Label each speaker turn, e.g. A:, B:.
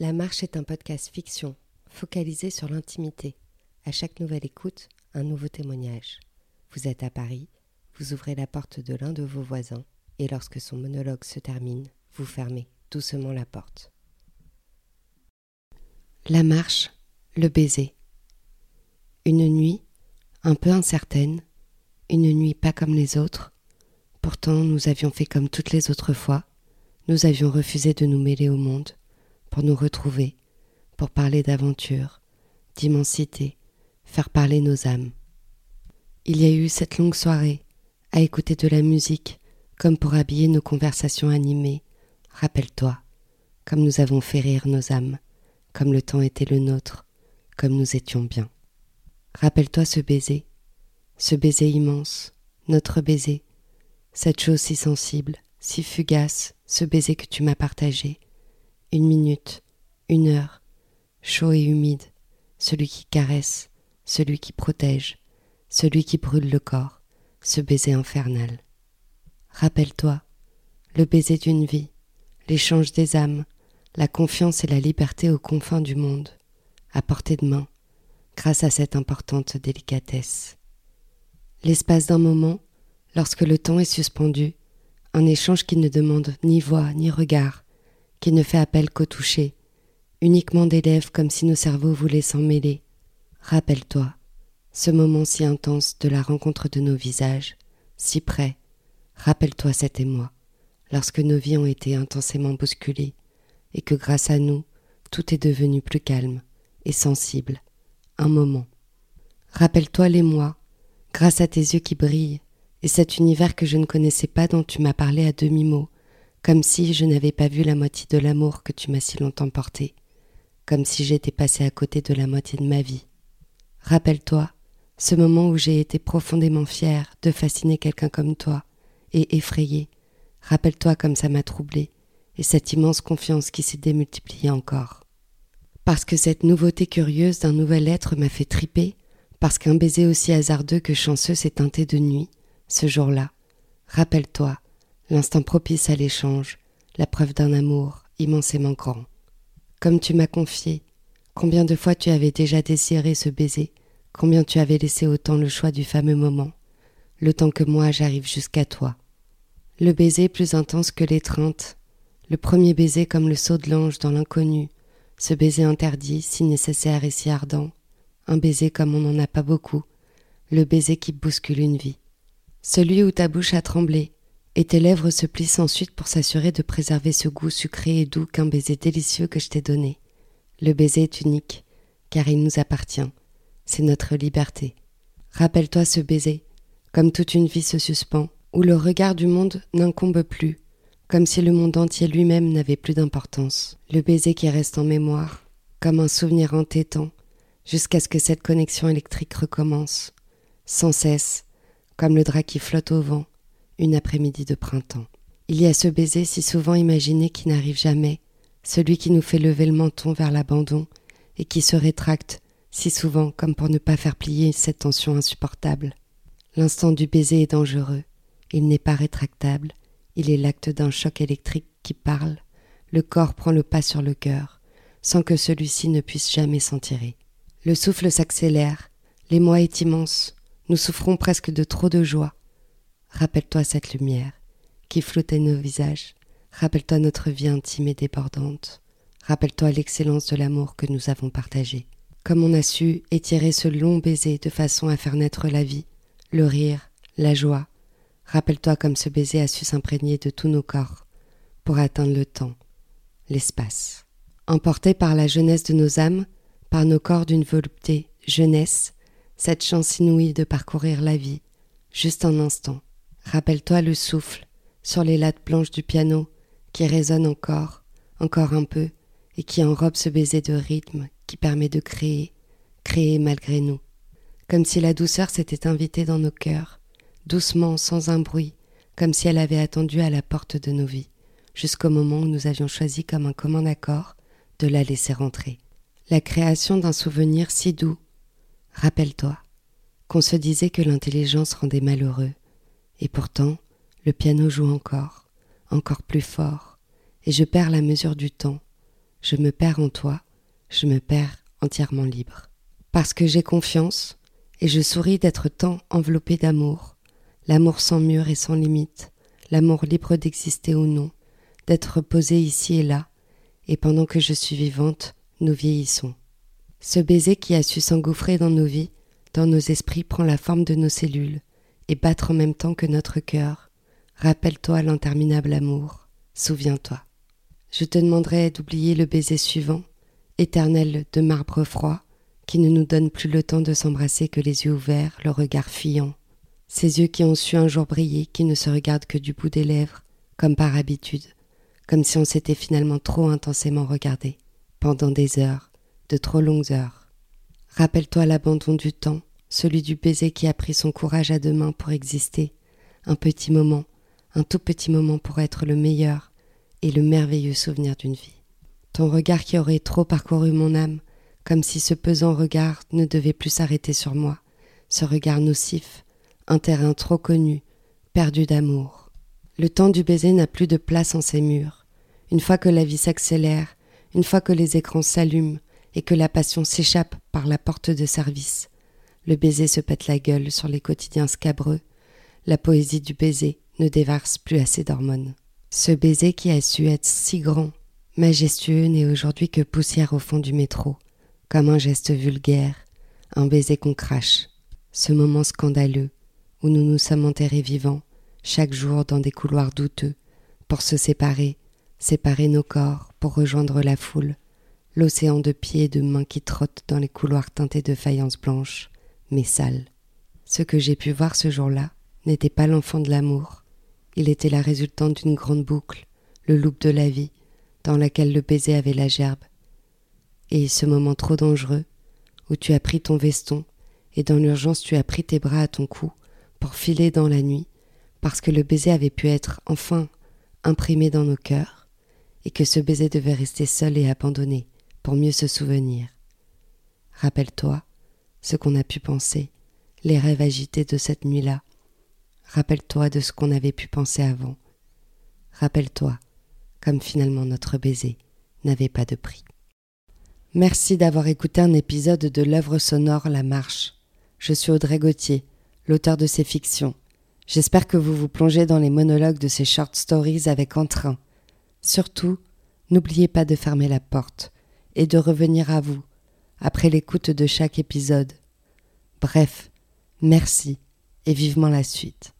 A: La Marche est un podcast fiction, focalisé sur l'intimité. À chaque nouvelle écoute, un nouveau témoignage. Vous êtes à Paris, vous ouvrez la porte de l'un de vos voisins, et lorsque son monologue se termine, vous fermez doucement la porte. La marche, le baiser. Une nuit, un peu incertaine, une nuit pas comme les autres. Pourtant, nous avions fait comme toutes les autres fois. Nous avions refusé de nous mêler au monde pour nous retrouver, pour parler d'aventure, d'immensité, faire parler nos âmes. Il y a eu cette longue soirée, à écouter de la musique, comme pour habiller nos conversations animées. Rappelle-toi, comme nous avons fait rire nos âmes, comme le temps était le nôtre, comme nous étions bien. Rappelle-toi ce baiser, ce baiser immense, notre baiser, cette chose si sensible, si fugace, ce baiser que tu m'as partagé, une minute, une heure, chaud et humide, celui qui caresse, celui qui protège, celui qui brûle le corps, ce baiser infernal. Rappelle-toi, le baiser d'une vie, l'échange des âmes, la confiance et la liberté aux confins du monde, à portée de main, grâce à cette importante délicatesse. L'espace d'un moment, lorsque le temps est suspendu, un échange qui ne demande ni voix ni regard, qui ne fait appel qu'au toucher, uniquement des lèvres comme si nos cerveaux voulaient s'en mêler. Rappelle-toi, ce moment si intense de la rencontre de nos visages, si près. Rappelle-toi cet émoi, lorsque nos vies ont été intensément bousculées, et que grâce à nous, tout est devenu plus calme et sensible. Un moment. Rappelle-toi l'émoi, grâce à tes yeux qui brillent, et cet univers que je ne connaissais pas dont tu m'as parlé à demi-mot, comme si je n'avais pas vu la moitié de l'amour que tu m'as si longtemps porté, comme si j'étais passé à côté de la moitié de ma vie. Rappelle-toi ce moment où j'ai été profondément fière de fasciner quelqu'un comme toi, et effrayée. Rappelle-toi comme ça m'a troublée, et cette immense confiance qui s'est démultipliée encore. Parce que cette nouveauté curieuse d'un nouvel être m'a fait triper, parce qu'un baiser aussi hasardeux que chanceux s'est teinté de nuit, ce jour-là. Rappelle-toi, l'instant propice à l'échange, la preuve d'un amour immensément grand. Comme tu m'as confié, combien de fois tu avais déjà désiré ce baiser, combien tu avais laissé autant le choix du fameux moment, le temps que moi j'arrive jusqu'à toi. Le baiser plus intense que l'étreinte, le premier baiser comme le saut de l'ange dans l'inconnu, ce baiser interdit, si nécessaire et si ardent, un baiser comme on n'en a pas beaucoup, le baiser qui bouscule une vie. Celui où ta bouche a tremblé, et tes lèvres se plissent ensuite pour s'assurer de préserver ce goût sucré et doux qu'un baiser délicieux que je t'ai donné. Le baiser est unique, car il nous appartient, c'est notre liberté. Rappelle-toi ce baiser, comme toute une vie se suspend, où le regard du monde n'incombe plus, comme si le monde entier lui-même n'avait plus d'importance. Le baiser qui reste en mémoire, comme un souvenir entêtant, jusqu'à ce que cette connexion électrique recommence, sans cesse, comme le drap qui flotte au vent, une après-midi de printemps. Il y a ce baiser si souvent imaginé qui n'arrive jamais, celui qui nous fait lever le menton vers l'abandon et qui se rétracte si souvent comme pour ne pas faire plier cette tension insupportable. L'instant du baiser est dangereux, il n'est pas rétractable, il est l'acte d'un choc électrique qui parle, le corps prend le pas sur le cœur, sans que celui-ci ne puisse jamais s'en tirer. Le souffle s'accélère, l'émoi est immense, nous souffrons presque de trop de joie, Rappelle-toi cette lumière qui floutait nos visages. Rappelle-toi notre vie intime et débordante. Rappelle-toi l'excellence de l'amour que nous avons partagé. Comme on a su étirer ce long baiser de façon à faire naître la vie, le rire, la joie. Rappelle-toi comme ce baiser a su s'imprégner de tous nos corps pour atteindre le temps, l'espace. Emporté par la jeunesse de nos âmes, par nos corps d'une volupté jeunesse, cette chance inouïe de parcourir la vie, juste un instant, Rappelle-toi le souffle sur les lattes blanches du piano qui résonne encore, encore un peu, et qui enrobe ce baiser de rythme qui permet de créer, créer malgré nous, comme si la douceur s'était invitée dans nos cœurs, doucement, sans un bruit, comme si elle avait attendu à la porte de nos vies, jusqu'au moment où nous avions choisi comme un commun accord de la laisser rentrer. La création d'un souvenir si doux. Rappelle-toi qu'on se disait que l'intelligence rendait malheureux, et pourtant, le piano joue encore, encore plus fort, et je perds la mesure du temps, je me perds en toi, je me perds entièrement libre. Parce que j'ai confiance, et je souris d'être tant enveloppé d'amour, l'amour sans mur et sans limite, l'amour libre d'exister ou non, d'être posé ici et là, et pendant que je suis vivante, nous vieillissons. Ce baiser qui a su s'engouffrer dans nos vies, dans nos esprits, prend la forme de nos cellules, et battre en même temps que notre cœur. Rappelle-toi l'interminable amour, souviens-toi. Je te demanderai d'oublier le baiser suivant, éternel de marbre froid, qui ne nous donne plus le temps de s'embrasser que les yeux ouverts, le regard fuyant. Ces yeux qui ont su un jour briller, qui ne se regardent que du bout des lèvres, comme par habitude, comme si on s'était finalement trop intensément regardé, pendant des heures, de trop longues heures. Rappelle-toi l'abandon du temps, celui du baiser qui a pris son courage à deux mains pour exister, un petit moment, un tout petit moment pour être le meilleur et le merveilleux souvenir d'une vie. Ton regard qui aurait trop parcouru mon âme, comme si ce pesant regard ne devait plus s'arrêter sur moi, ce regard nocif, un terrain trop connu, perdu d'amour. Le temps du baiser n'a plus de place en ces murs. Une fois que la vie s'accélère, une fois que les écrans s'allument et que la passion s'échappe par la porte de service, le baiser se pète la gueule sur les quotidiens scabreux, la poésie du baiser ne déverse plus assez d'hormones. Ce baiser qui a su être si grand, majestueux, n'est aujourd'hui que poussière au fond du métro, comme un geste vulgaire, un baiser qu'on crache, ce moment scandaleux où nous nous sommes enterrés vivants, chaque jour dans des couloirs douteux, pour se séparer, séparer nos corps pour rejoindre la foule, l'océan de pieds et de mains qui trottent dans les couloirs teintés de faïence blanche, mais sale. Ce que j'ai pu voir ce jour-là n'était pas l'enfant de l'amour, il était la résultante d'une grande boucle, le loup de la vie, dans laquelle le baiser avait la gerbe. Et ce moment trop dangereux, où tu as pris ton veston, et dans l'urgence tu as pris tes bras à ton cou, pour filer dans la nuit, parce que le baiser avait pu être enfin imprimé dans nos cœurs, et que ce baiser devait rester seul et abandonné, pour mieux se souvenir. Rappelle-toi, ce qu'on a pu penser, les rêves agités de cette nuit-là. Rappelle-toi de ce qu'on avait pu penser avant. Rappelle-toi, comme finalement notre baiser n'avait pas de prix. Merci d'avoir écouté un épisode de l'œuvre sonore La Marche. Je suis Audrey Gauthier, l'auteur de ces fictions. J'espère que vous vous plongez dans les monologues de ces short stories avec entrain. Surtout, n'oubliez pas de fermer la porte et de revenir à vous, après l'écoute de chaque épisode. Bref, merci et vivement la suite.